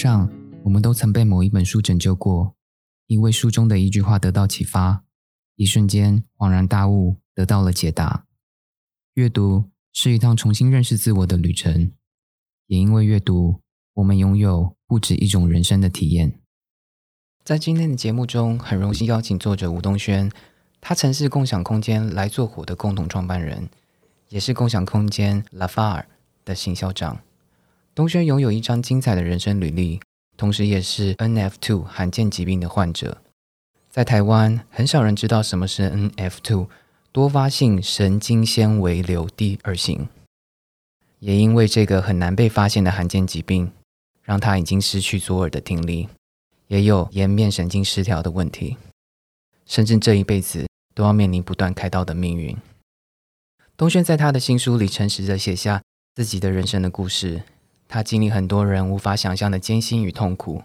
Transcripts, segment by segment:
上，我们都曾被某一本书拯救过，因为书中的一句话得到启发，一瞬间恍然大悟，得到了解答。阅读是一趟重新认识自我的旅程，也因为阅读，我们拥有不止一种人生的体验。在今天的节目中，很荣幸邀请作者吴东轩，他曾是共享空间来做火的共同创办人，也是共享空间 Lafar 的行销长。东轩拥有一张精彩的人生履历，同时也是 NF2 罕见疾病的患者。在台湾，很少人知道什么是 NF2 多发性神经纤维瘤第二型。也因为这个很难被发现的罕见疾病，让他已经失去左耳的听力，也有颜面神经失调的问题，甚至这一辈子都要面临不断开刀的命运。东轩在他的新书里诚实的写下自己的人生的故事。他经历很多人无法想象的艰辛与痛苦，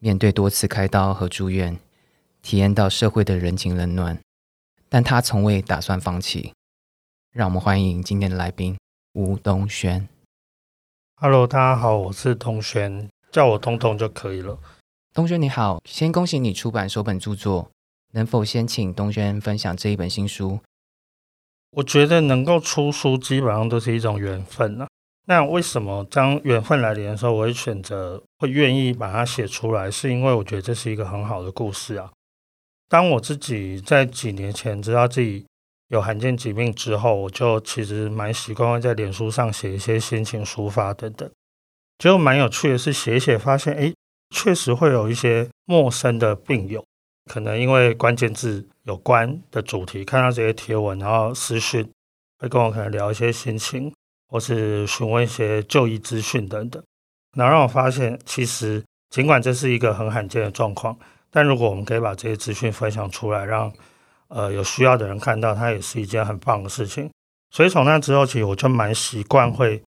面对多次开刀和住院，体验到社会的人情冷暖，但他从未打算放弃。让我们欢迎今天的来宾吴东轩。Hello，大家好，我是东轩，叫我东东就可以了。东轩你好，先恭喜你出版首本著作，能否先请东轩分享这一本新书？我觉得能够出书，基本上都是一种缘分啊。那为什么当缘分来临的时候，我会选择会愿意把它写出来？是因为我觉得这是一个很好的故事啊。当我自己在几年前知道自己有罕见疾病之后，我就其实蛮习惯会在脸书上写一些心情抒发等等。结果蛮有趣的是，写写发现，哎，确实会有一些陌生的病友，可能因为关键字有关的主题，看到这些贴文，然后私讯会跟我可能聊一些心情。或是询问一些就医资讯等等，那让我发现，其实尽管这是一个很罕见的状况，但如果我们可以把这些资讯分享出来，让呃有需要的人看到，它也是一件很棒的事情。所以从那之后起，我就蛮习惯会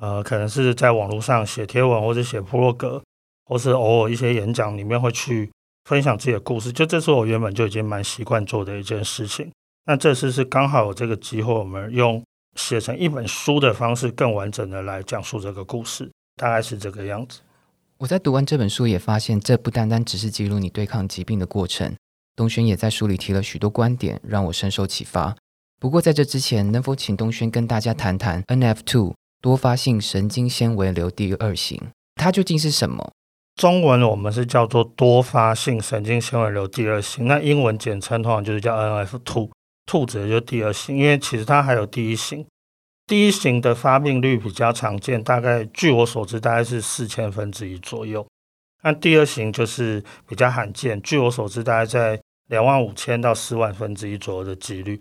呃，可能是在网络上写贴文，或者写部落格，或是偶尔一些演讲里面会去分享自己的故事。就这是我原本就已经蛮习惯做的一件事情。那这次是刚好有这个机会，我们用。写成一本书的方式，更完整的来讲述这个故事，大概是这个样子。我在读完这本书，也发现这不单单只是记录你对抗疾病的过程。东轩也在书里提了许多观点，让我深受启发。不过在这之前，能否请东轩跟大家谈谈 NF2 多发性神经纤维瘤第二型，它究竟是什么？中文我们是叫做多发性神经纤维瘤第二型，那英文简称通常就是叫 NF2。兔子就第二型，因为其实它还有第一型。第一型的发病率比较常见，大概据我所知，大概是四千分之一左右。那第二型就是比较罕见，据我所知，大概在两万五千到四万分之一左右的几率。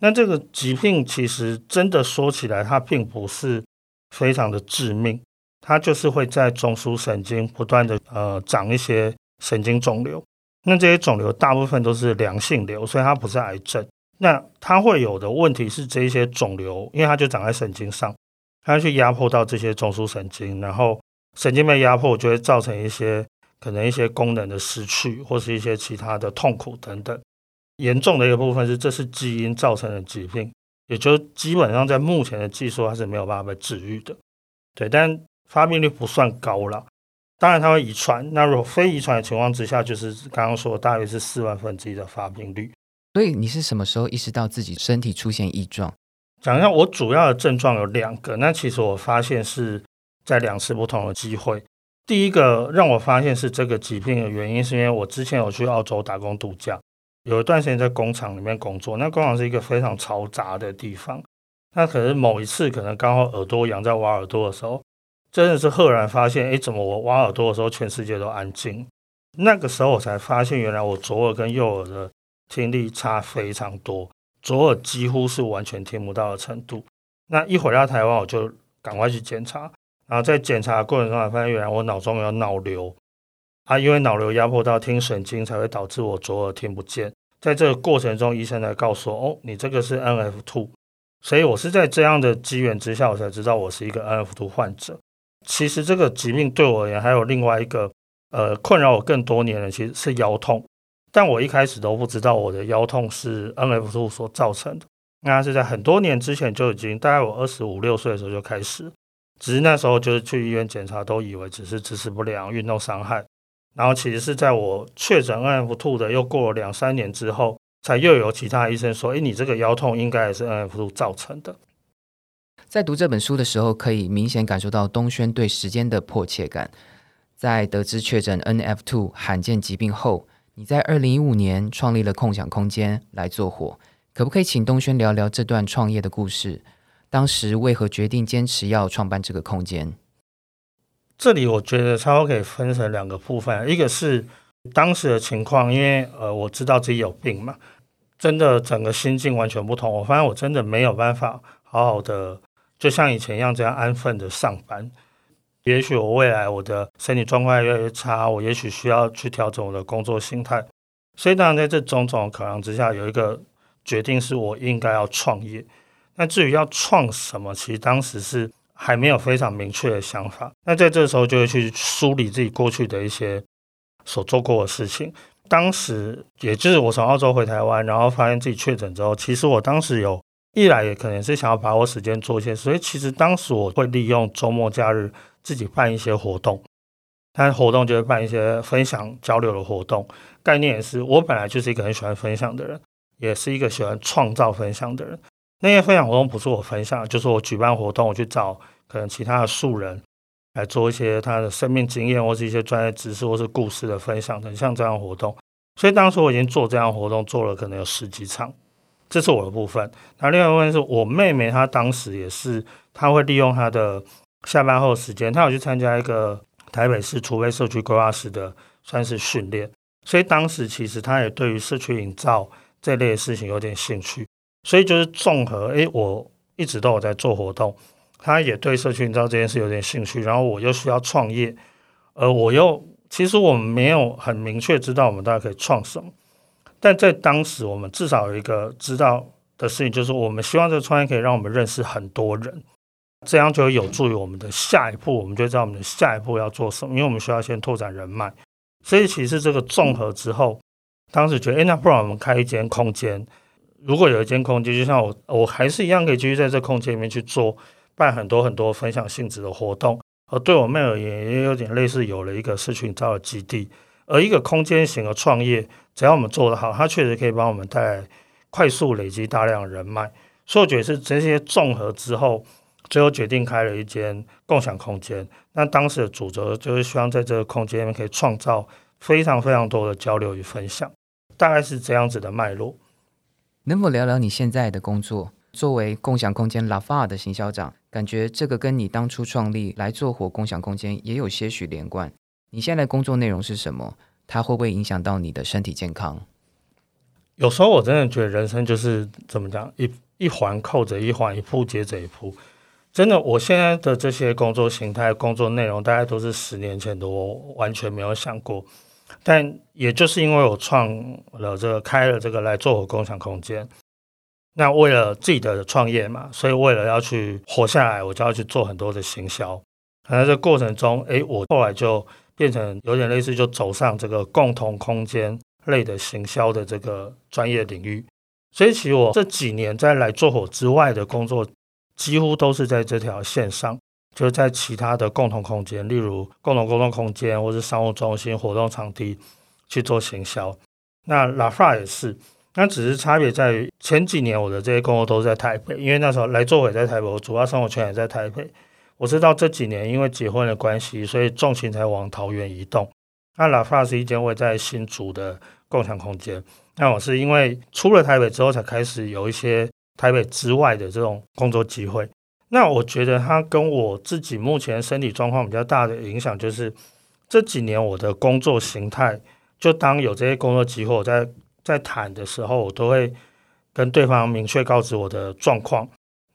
那这个疾病其实真的说起来，它并不是非常的致命，它就是会在中枢神经不断的呃长一些神经肿瘤。那这些肿瘤大部分都是良性瘤，所以它不是癌症。那它会有的问题是，这一些肿瘤，因为它就长在神经上，它去压迫到这些中枢神经，然后神经被压迫，就会造成一些可能一些功能的失去，或是一些其他的痛苦等等。严重的一个部分是，这是基因造成的疾病，也就基本上在目前的技术它是没有办法被治愈的。对，但发病率不算高了。当然它会遗传，那如果非遗传的情况之下，就是刚刚说大约是四万分之一的发病率。所以你是什么时候意识到自己身体出现异状？讲一下，我主要的症状有两个。那其实我发现是在两次不同的机会。第一个让我发现是这个疾病的原因，是因为我之前有去澳洲打工度假，有一段时间在工厂里面工作。那工厂是一个非常嘈杂的地方。那可是某一次，可能刚好耳朵痒，在挖耳朵的时候，真的是赫然发现，哎，怎么我挖耳朵的时候，全世界都安静？那个时候我才发现，原来我左耳跟右耳的。听力差非常多，左耳几乎是完全听不到的程度。那一回到台湾，我就赶快去检查，然后在检查过程中，发现原来我脑中有脑瘤啊，因为脑瘤压迫到听神经，才会导致我左耳听不见。在这个过程中，医生才告诉我，哦，你这个是 NF two，。所以我是在这样的机缘之下，我才知道我是一个 NF two 患者。其实这个疾病对我而言，还有另外一个呃困扰我更多年的，其实是腰痛。但我一开始都不知道我的腰痛是 NF two 所造成的，那是在很多年之前就已经，大概我二十五六岁的时候就开始。只是那时候就是去医院检查，都以为只是姿势不良、运动伤害。然后其实是在我确诊 NF two 的又过了两三年之后，才又有其他医生说：“哎，你这个腰痛应该也是 NF two 造成的。”在读这本书的时候，可以明显感受到东轩对时间的迫切感。在得知确诊 NF two 罕见疾病后，你在二零一五年创立了共享空间来做火。可不可以请东轩聊聊这段创业的故事？当时为何决定坚持要创办这个空间？这里我觉得差不多可以分成两个部分，一个是当时的情况，因为呃我知道自己有病嘛，真的整个心境完全不同。我发现我真的没有办法好好的，就像以前一样这样安分的上班。也许我未来我的身体状况越来越差，我也许需要去调整我的工作心态。所以当然在这种种考量之下，有一个。决定是我应该要创业，那至于要创什么，其实当时是还没有非常明确的想法。那在这时候就会去梳理自己过去的一些所做过的事情。当时也就是我从澳洲回台湾，然后发现自己确诊之后，其实我当时有一来也可能是想要把握时间做一些，所以其实当时我会利用周末假日自己办一些活动，但活动就会办一些分享交流的活动。概念也是我本来就是一个很喜欢分享的人。也是一个喜欢创造分享的人。那些分享活动不是我分享，就是我举办活动，我去找可能其他的素人来做一些他的生命经验，或是一些专业知识，或是故事的分享等，像这样活动。所以当时我已经做这样活动，做了可能有十几场，这是我的部分。那另外一部分是我妹妹，她当时也是，她会利用她的下班后时间，他有去参加一个台北市储备社区规划师的算是训练。所以当时其实他也对于社区营造。这类的事情有点兴趣，所以就是综合，诶，我一直都有在做活动，他也对社区营造这件事有点兴趣，然后我又需要创业，而我又其实我们没有很明确知道我们大概可以创什么，但在当时我们至少有一个知道的事情，就是我们希望这个创业可以让我们认识很多人，这样就有助于我们的下一步，我们就知道我们的下一步要做什么，因为我们需要先拓展人脉，所以其实这个综合之后。当时觉得，哎，那不然我们开一间空间。如果有一间空间，就像我，我还是一样可以继续在这空间里面去做，办很多很多分享性质的活动。而对我妹而言，也有点类似有了一个社群造的基地。而一个空间型的创业，只要我们做得好，它确实可以帮我们带来快速累积大量人脉。所以我觉得是这些综合之后，最后决定开了一间共享空间。那当时的主轴就是希望在这个空间里面可以创造非常非常多的交流与分享。大概是这样子的脉络。能否聊聊你现在的工作？作为共享空间拉法的行销长，感觉这个跟你当初创立来做活共享空间也有些许连贯。你现在的工作内容是什么？它会不会影响到你的身体健康？有时候我真的觉得人生就是怎么讲，一一环扣着一环，一步接着一步。真的，我现在的这些工作形态、工作内容，大概都是十年前的我完全没有想过。但也就是因为我创了这个开了这个来做我共享空间，那为了自己的创业嘛，所以为了要去活下来，我就要去做很多的行销。在这过程中，哎，我后来就变成有点类似，就走上这个共同空间类的行销的这个专业领域。所以，其实我这几年在来做火之外的工作，几乎都是在这条线上。就是在其他的共同空间，例如共同沟通空间，或是商务中心、活动场地去做行销。那拉法也是，那只是差别在于前几年我的这些工作都是在台北，因为那时候来做也在台北，我主要生活圈也在台北。我知道这几年因为结婚的关系，所以重心才往桃园移动。那拉法是一间位在新竹的共享空间。那我是因为出了台北之后，才开始有一些台北之外的这种工作机会。那我觉得它跟我自己目前身体状况比较大的影响，就是这几年我的工作形态，就当有这些工作机会，我在在谈的时候，我都会跟对方明确告知我的状况，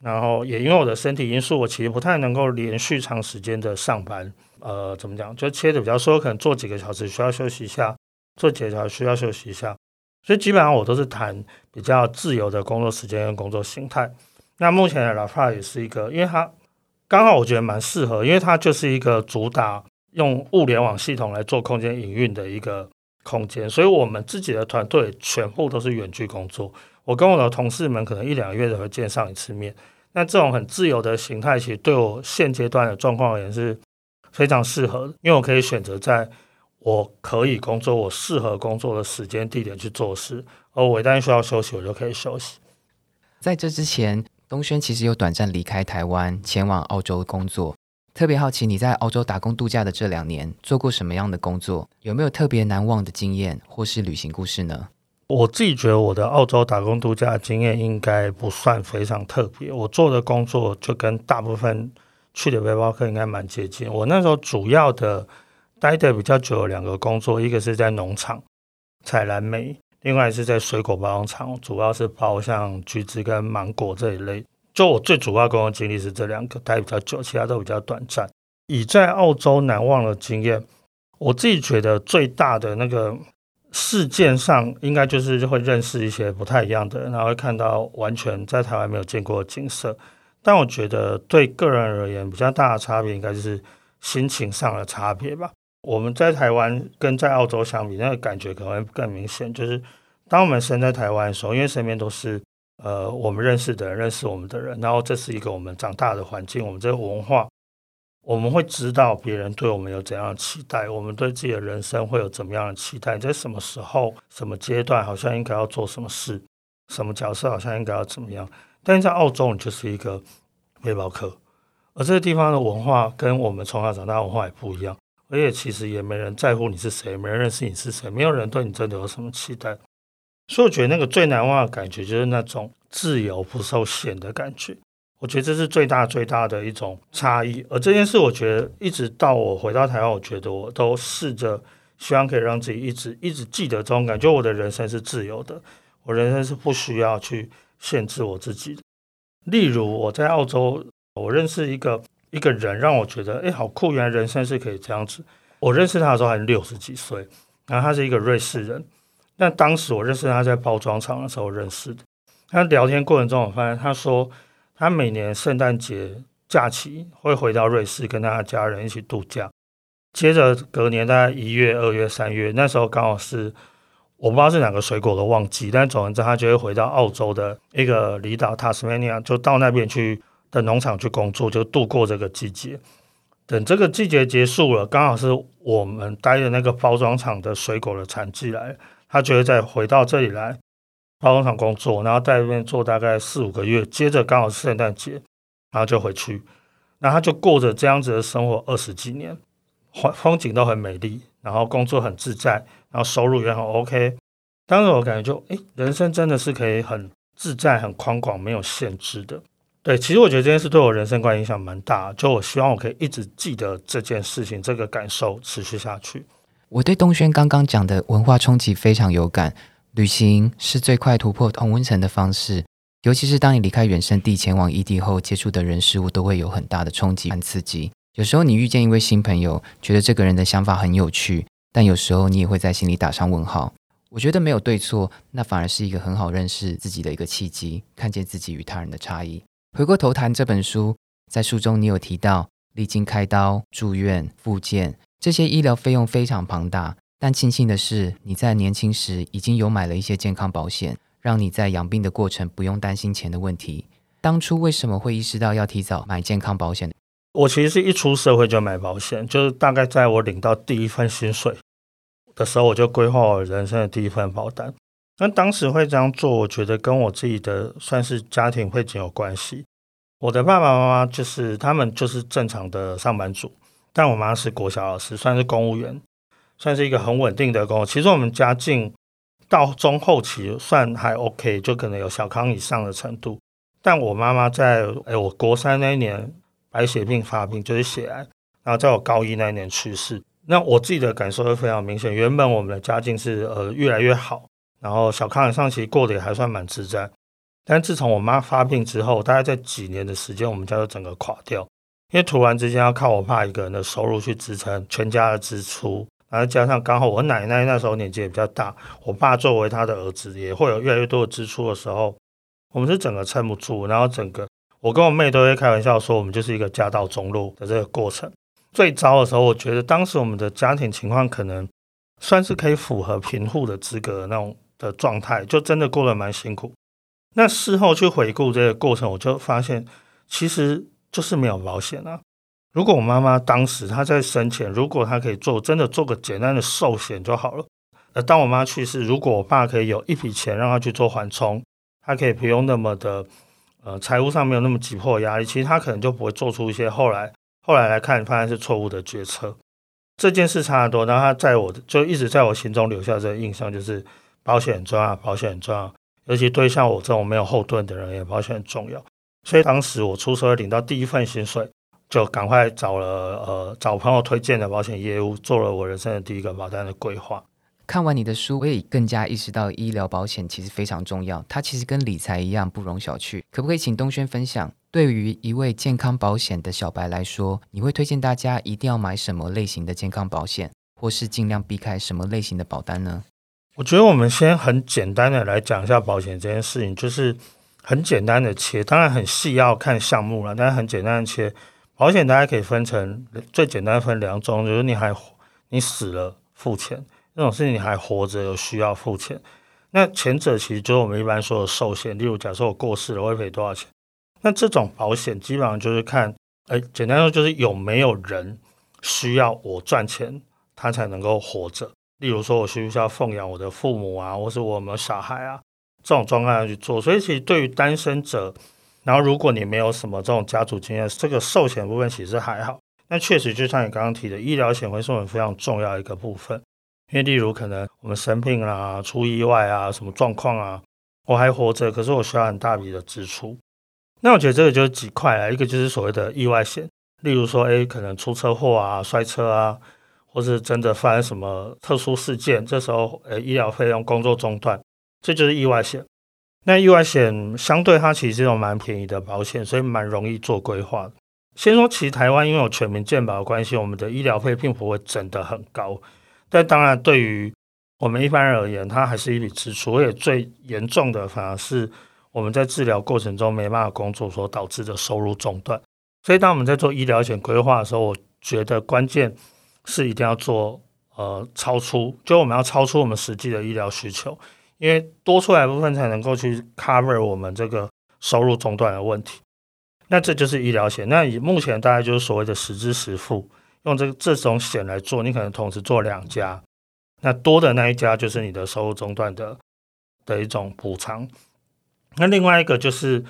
然后也因为我的身体因素，我其实不太能够连续长时间的上班，呃，怎么讲，就切的比较说，可能做几个小时需要休息一下，做几个小时需要休息一下，所以基本上我都是谈比较自由的工作时间跟工作形态。那目前的 LaFa 也是一个，因为它刚好我觉得蛮适合，因为它就是一个主打用物联网系统来做空间营运的一个空间，所以我们自己的团队全部都是远距工作。我跟我的同事们可能一两个月才会见上一次面，那这种很自由的形态，其实对我现阶段的状况而言是非常适合的，因为我可以选择在我可以工作、我适合工作的时间地点去做事，而我一旦需要休息，我就可以休息。在这之前，东轩其实有短暂离开台湾，前往澳洲工作。特别好奇你在澳洲打工度假的这两年做过什么样的工作？有没有特别难忘的经验或是旅行故事呢？我自己觉得我的澳洲打工度假经验应该不算非常特别。我做的工作就跟大部分去的背包客应该蛮接近。我那时候主要的待的比较久的两个工作，一个是在农场采蓝莓，另外是在水果包装厂，主要是包像橘子跟芒果这一类。就我最主要工作经历是这两个，待比较久，其他都比较短暂。以在澳洲难忘的经验，我自己觉得最大的那个事件上，应该就是会认识一些不太一样的人，然后会看到完全在台湾没有见过的景色。但我觉得对个人而言，比较大的差别应该就是心情上的差别吧。我们在台湾跟在澳洲相比，那个感觉可能更明显。就是当我们身在台湾的时候，因为身边都是。呃，我们认识的人，认识我们的人，然后这是一个我们长大的环境，我们这个文化，我们会知道别人对我们有怎样的期待，我们对自己的人生会有怎么样的期待，在什么时候、什么阶段，好像应该要做什么事，什么角色好像应该要怎么样。但是在澳洲，你就是一个背包客，而这个地方的文化跟我们从小长大的文化也不一样，而且其实也没人在乎你是谁，没人认识你是谁，没有人对你真的有什么期待。所以我觉得那个最难忘的感觉就是那种自由不受限的感觉。我觉得这是最大最大的一种差异。而这件事，我觉得一直到我回到台湾，我觉得我都试着希望可以让自己一直一直记得这种感觉。我的人生是自由的，我人生是不需要去限制我自己的。例如我在澳洲，我认识一个一个人，让我觉得哎，好酷！原来人生是可以这样子。我认识他的时候还是六十几岁，然后他是一个瑞士人。那当时我认识他在包装厂的时候认识的。他聊天过程中，我发现他说他每年圣诞节假期会回到瑞士跟他的家人一起度假。接着隔年大概一月、二月、三月，那时候刚好是我不知道是哪个水果的旺季，但总而言之，他就会回到澳洲的一个离岛塔斯马尼亚，就到那边去的农场去工作，就度过这个季节。等这个季节结束了，刚好是我们待的那个包装厂的水果的产季来。他就会再回到这里来包装厂工作，然后在那边做大概四五个月，接着刚好是圣诞节，然后就回去，那他就过着这样子的生活二十几年，风风景都很美丽，然后工作很自在，然后收入也很 OK。当时我感觉就，哎，人生真的是可以很自在、很宽广、没有限制的。对，其实我觉得这件事对我人生观影响蛮大，就我希望我可以一直记得这件事情，这个感受持续下去。我对东轩刚刚讲的文化冲击非常有感。旅行是最快突破同温层的方式，尤其是当你离开原生地前往异地后，接触的人事物都会有很大的冲击和刺激。有时候你遇见一位新朋友，觉得这个人的想法很有趣，但有时候你也会在心里打上问号。我觉得没有对错，那反而是一个很好认识自己的一个契机，看见自己与他人的差异。回过头谈这本书，在书中你有提到历经开刀、住院、复健。这些医疗费用非常庞大，但庆幸的是，你在年轻时已经有买了一些健康保险，让你在养病的过程不用担心钱的问题。当初为什么会意识到要提早买健康保险？我其实是一出社会就买保险，就是大概在我领到第一份薪水的时候，我就规划我人生的第一份保单。那当时会这样做，我觉得跟我自己的算是家庭背景有关系。我的爸爸妈妈就是他们就是正常的上班族。但我妈是国小老师，算是公务员，算是一个很稳定的工。其实我们家境到中后期算还 OK，就可能有小康以上的程度。但我妈妈在哎，我国三那一年白血病发病，就是血癌，然后在我高一那一年去世。那我自己的感受会非常明显。原本我们的家境是呃越来越好，然后小康以上其实过得也还算蛮自在。但自从我妈发病之后，大概在几年的时间，我们家就整个垮掉。因为突然之间要靠我爸一个人的收入去支撑全家的支出，然后加上刚好我奶奶那时候年纪也比较大，我爸作为他的儿子也会有越来越多的支出的时候，我们是整个撑不住，然后整个我跟我妹都会开玩笑说，我们就是一个家道中落的这个过程。最糟的时候，我觉得当时我们的家庭情况可能算是可以符合贫户的资格那种的状态，就真的过得蛮辛苦。那事后去回顾这个过程，我就发现其实就是没有保险啊。如果我妈妈当时她在生前，如果她可以做真的做个简单的寿险就好了。呃，当我妈去世，如果我爸可以有一笔钱让他去做缓冲，他可以不用那么的呃财务上没有那么急迫压力，其实他可能就不会做出一些后来后来来看发现是错误的决策。这件事差得多，然后他在我就一直在我心中留下这个印象，就是保险很重要，保险很重要，尤其对像我这种没有后盾的人，也保险很重要。所以当时我出社会领到第一份薪水，就赶快找了呃找朋友推荐的保险业务，做了我人生的第一个保单的规划。看完你的书，我也更加意识到医疗保险其实非常重要，它其实跟理财一样不容小觑。可不可以请东轩分享，对于一位健康保险的小白来说，你会推荐大家一定要买什么类型的健康保险，或是尽量避开什么类型的保单呢？我觉得我们先很简单的来讲一下保险这件事情，就是很简单的切，当然很细要看项目了，但是很简单的切，保险大家可以分成最简单分两种，就是你还你死了付钱。那种事情你还活着有需要付钱，那前者其实就是我们一般说的寿险，例如假设我过世了会赔多少钱，那这种保险基本上就是看，哎，简单说就是有没有人需要我赚钱，他才能够活着。例如说我需不需要奉养我的父母啊，或是我们小孩啊，这种状况要去做。所以其实对于单身者，然后如果你没有什么这种家族经验，这个寿险部分其实还好。那确实就像你刚刚提的，医疗险会是我们非常重要一个部分。因为例如可能我们生病啦、出意外啊、什么状况啊，我还活着，可是我需要很大笔的支出。那我觉得这个就是几块啊，一个就是所谓的意外险，例如说，哎，可能出车祸啊、摔车啊，或是真的发生什么特殊事件，这时候，呃，医疗费用工作中断，这就是意外险。那意外险相对它其实是种蛮便宜的保险，所以蛮容易做规划。先说，其实台湾因为有全民健保的关系，我们的医疗费并不会整得很高。但当然，对于我们一般人而言，它还是一笔支出。而且最严重的，反而是我们在治疗过程中没办法工作所导致的收入中断。所以，当我们在做医疗险规划的时候，我觉得关键是一定要做呃超出，就我们要超出我们实际的医疗需求，因为多出来部分才能够去 cover 我们这个收入中断的问题。那这就是医疗险。那以目前大概就是所谓的实支实付。用这这种险来做，你可能同时做两家，那多的那一家就是你的收入中断的的一种补偿。那另外一个就是，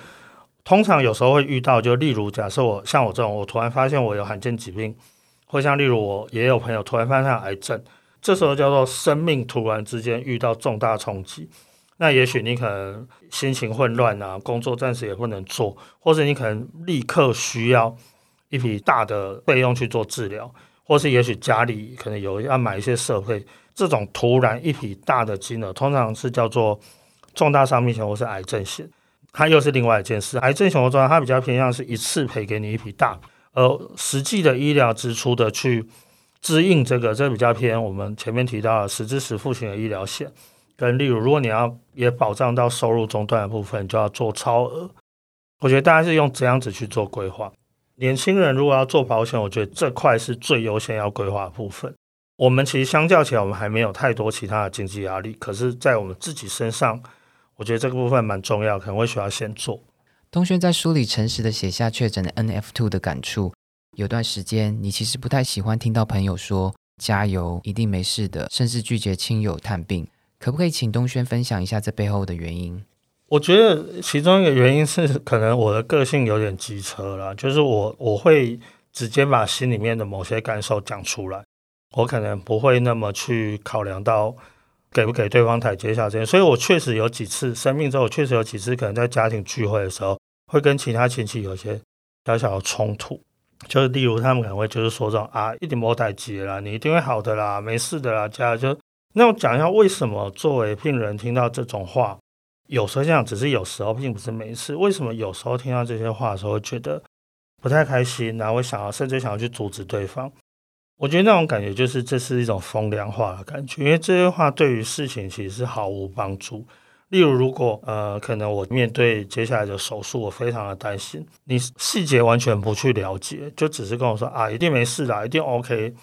通常有时候会遇到，就例如假设我像我这种，我突然发现我有罕见疾病，或像例如我也有朋友突然发现癌症，这时候叫做生命突然之间遇到重大冲击。那也许你可能心情混乱啊，工作暂时也不能做，或者你可能立刻需要。一笔大的费用去做治疗，或是也许家里可能有要买一些设备，这种突然一笔大的金额，通常是叫做重大伤病险或是癌症险，它又是另外一件事。癌症险或重它比较偏向是一次赔给你一笔大，而实际的医疗支出的去支应这个，这比较偏我们前面提到的实支实付型的医疗险，跟例如如果你要也保障到收入中断的部分，就要做超额。我觉得大家是用这样子去做规划。年轻人如果要做保险，我觉得这块是最优先要规划的部分。我们其实相较起来，我们还没有太多其他的经济压力。可是，在我们自己身上，我觉得这个部分蛮重要，可能会需要先做。东轩在书里诚实的写下确诊的 NF2 的感触。有段时间，你其实不太喜欢听到朋友说“加油，一定没事的”，甚至拒绝亲友探病。可不可以请东轩分享一下这背后的原因？我觉得其中一个原因是，可能我的个性有点机车了，就是我我会直接把心里面的某些感受讲出来，我可能不会那么去考量到给不给对方台阶下这些，所以我确实有几次生病之后，确实有几次可能在家庭聚会的时候，会跟其他亲戚有些小小的冲突，就是例如他们可能会就是说这种啊，一点莫太急啦，你一定会好的啦，没事的啦，家就那我讲一下为什么作为病人听到这种话。有时候这样，只是有时候，并不是每次。为什么有时候听到这些话的时候，会觉得不太开心，然后会想要甚至想要去阻止对方？我觉得那种感觉就是这是一种风凉话的感觉，因为这些话对于事情其实是毫无帮助。例如，如果呃，可能我面对接下来的手术，我非常的担心，你细节完全不去了解，就只是跟我说啊，一定没事的，一定 OK，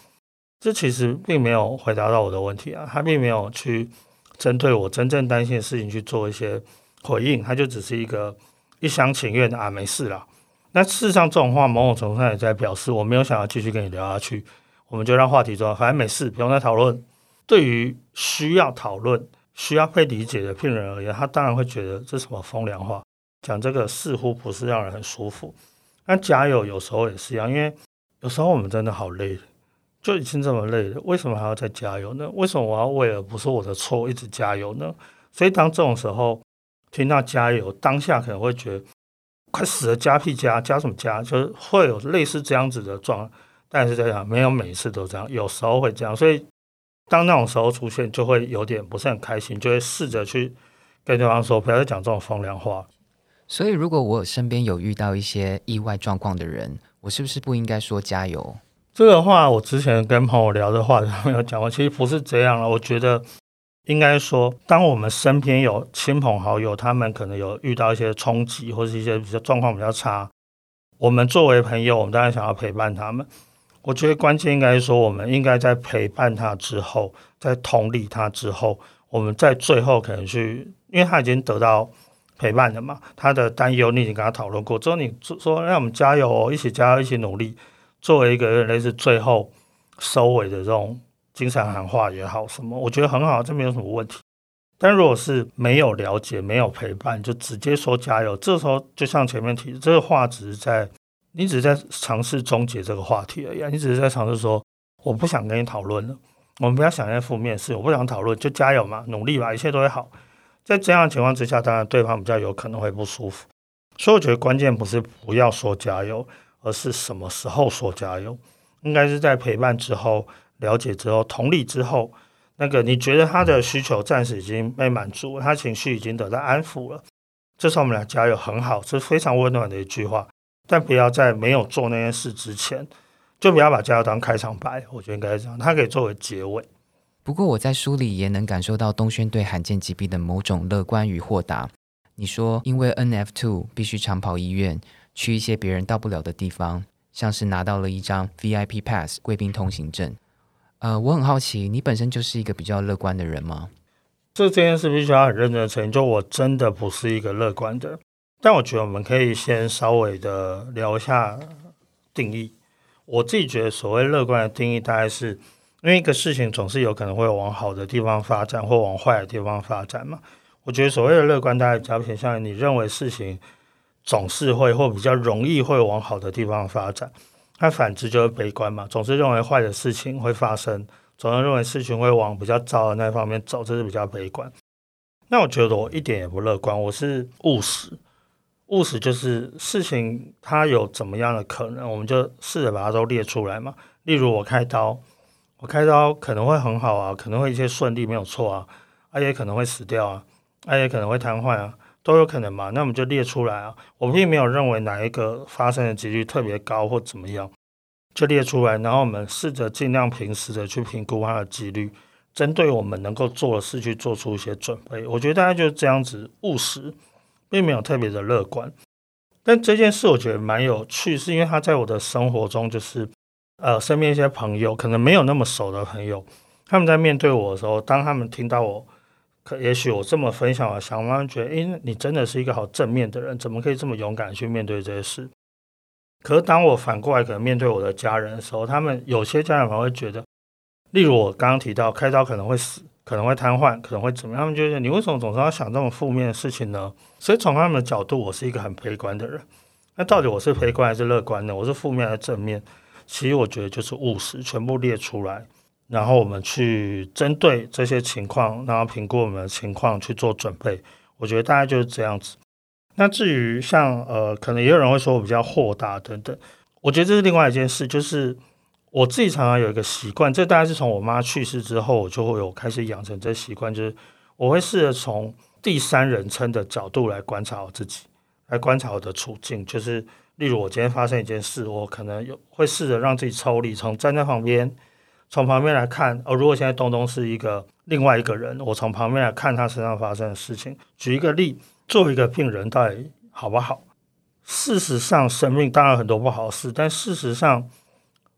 这其实并没有回答到我的问题啊，他并没有去。针对我真正担心的事情去做一些回应，他就只是一个一厢情愿的啊，没事啦。那事实上，这种话某种程度上也在表示我没有想要继续跟你聊下去，我们就让话题走，反正没事，不用再讨论。对于需要讨论、需要被理解的病人而言，他当然会觉得这什么风凉话，讲这个似乎不是让人很舒服。那加油有时候也是一样，因为有时候我们真的好累，就已经这么累了，为什么还要再加油呢？为什么我要为了不是我的错一直加油呢？所以当这种时候听到加油，当下可能会觉得。快死了，加屁加加什么加？就是会有类似这样子的状，但是这样没有每次都这样，有时候会这样。所以当那种时候出现，就会有点不是很开心，就会试着去跟对方说，不要再讲这种风凉话。所以，如果我身边有遇到一些意外状况的人，我是不是不应该说加油？这个话我之前跟朋友聊的话，他们有讲过，其实不是这样了。我觉得。应该说，当我们身边有亲朋好友，他们可能有遇到一些冲击，或是一些比较状况比较差，我们作为朋友，我们当然想要陪伴他们。我觉得关键应该说，我们应该在陪伴他之后，在同理他之后，我们在最后可能去，因为他已经得到陪伴了嘛，他的担忧你已经跟他讨论过，之后你说让我们加油哦，一起加油，一起努力，作为一个类似最后收尾的这种。精神喊话也好，什么我觉得很好，这没有什么问题。但如果是没有了解、没有陪伴，就直接说加油，这时候就像前面提，这个话只是在你只是在尝试终结这个话题而已。啊你只是在尝试说，我不想跟你讨论了，我们不要想那些负面事，我不想讨论，就加油嘛，努力吧，一切都会好。在这样的情况之下，当然对方比较有可能会不舒服。所以我觉得关键不是不要说加油，而是什么时候说加油，应该是在陪伴之后。了解之后，同理之后，那个你觉得他的需求暂时已经被满足，他情绪已经得到安抚了，这时候我们俩加油很好，这是非常温暖的一句话。但不要在没有做那件事之前，就不要把加油当开场白。我觉得应该是这样，它可以作为结尾。不过我在书里也能感受到东轩对罕见疾病的某种乐观与豁达。你说，因为 N F two 必须长跑医院，去一些别人到不了的地方，像是拿到了一张 V I P Pass 贵宾通行证。呃，我很好奇，你本身就是一个比较乐观的人吗？这这件事必须要很认真的承认，就我真的不是一个乐观的。但我觉得我们可以先稍微的聊一下定义。我自己觉得所谓乐观的定义，大概是因为一个事情总是有可能会往好的地方发展，或往坏的地方发展嘛。我觉得所谓的乐观，大概比较偏向于你认为事情总是会或比较容易会往好的地方发展。那反之就是悲观嘛，总是认为坏的事情会发生，总是认为事情会往比较糟的那方面走，这是比较悲观。那我觉得我一点也不乐观，我是务实。务实就是事情它有怎么样的可能，我们就试着把它都列出来嘛。例如我开刀，我开刀可能会很好啊，可能会一切顺利没有错啊，啊也可能会死掉啊，啊也可能会瘫痪啊。都有可能嘛？那我们就列出来啊。我并没有认为哪一个发生的几率特别高或怎么样，就列出来。然后我们试着尽量平时的去评估它的几率，针对我们能够做的事去做出一些准备。我觉得大家就是这样子务实，并没有特别的乐观。但这件事我觉得蛮有趣，是因为他在我的生活中，就是呃身边一些朋友，可能没有那么熟的朋友，他们在面对我的时候，当他们听到我。可也许我这么分享，想慢慢觉得，诶，你真的是一个好正面的人，怎么可以这么勇敢去面对这些事？可是当我反过来可能面对我的家人的时候，他们有些家人可能会觉得，例如我刚刚提到开刀可能会死，可能会瘫痪，可能会怎么样？他们觉得你为什么总是要想这么负面的事情呢？所以从他们的角度，我是一个很悲观的人。那到底我是悲观还是乐观呢？我是负面还是正面？其实我觉得就是务实，全部列出来。然后我们去针对这些情况，然后评估我们的情况去做准备。我觉得大概就是这样子。那至于像呃，可能也有人会说我比较豁达等等，我觉得这是另外一件事。就是我自己常常有一个习惯，这大概是从我妈去世之后，我就会有开始养成这习惯，就是我会试着从第三人称的角度来观察我自己，来观察我的处境。就是例如我今天发生一件事，我可能有会试着让自己抽离，从站在旁边。从旁边来看，哦，如果现在东东是一个另外一个人，我从旁边来看他身上发生的事情。举一个例，作为一个病人，到底好不好？事实上，生命当然很多不好事，但事实上，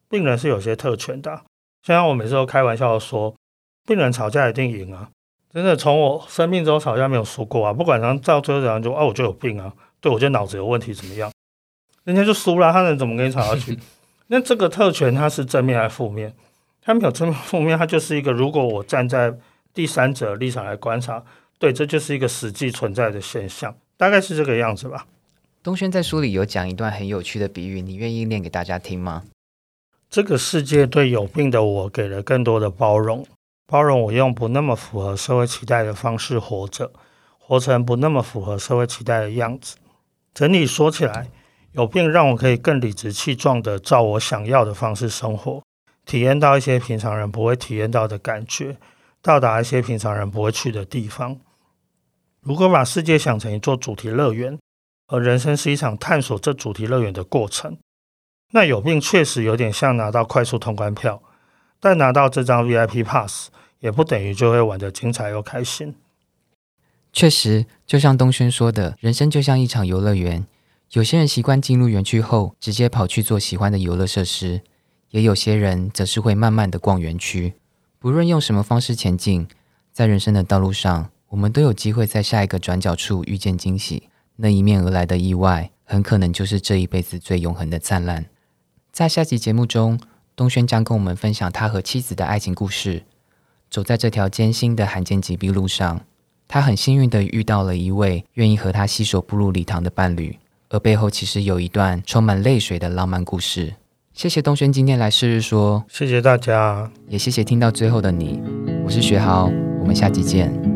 病人是有些特权的。像我每次都开玩笑说，病人吵架一定赢啊，真的从我生命中吵架没有输过啊，不管他到最后怎样就啊我就有病啊，对我就脑子有问题怎么样，人家就输了，他能怎么跟你吵下去？那这个特权它是正面还是负面？它没有正面负面，它就是一个如果我站在第三者立场来观察，对，这就是一个实际存在的现象，大概是这个样子吧。东轩在书里有讲一段很有趣的比喻，你愿意念给大家听吗？这个世界对有病的我给了更多的包容。包容我用不那么符合社会期待的方式活着，活成不那么符合社会期待的样子。整体说起来，有病让我可以更理直气壮的照我想要的方式生活，体验到一些平常人不会体验到的感觉，到达一些平常人不会去的地方。如果把世界想成一座主题乐园，而人生是一场探索这主题乐园的过程，那有病确实有点像拿到快速通关票。但拿到这张 VIP Pass 也不等于就会玩得精彩又开心。确实，就像东轩说的，人生就像一场游乐园。有些人习惯进入园区后直接跑去做喜欢的游乐设施，也有些人则是会慢慢的逛园区。不论用什么方式前进，在人生的道路上，我们都有机会在下一个转角处遇见惊喜。那一面而来的意外，很可能就是这一辈子最永恒的灿烂。在下集节目中。东轩将跟我们分享他和妻子的爱情故事。走在这条艰辛的罕见疾病路上，他很幸运的遇到了一位愿意和他携手步入礼堂的伴侣，而背后其实有一段充满泪水的浪漫故事。谢谢东轩今天来试日说，谢谢大家，也谢谢听到最后的你。我是学豪，我们下集见。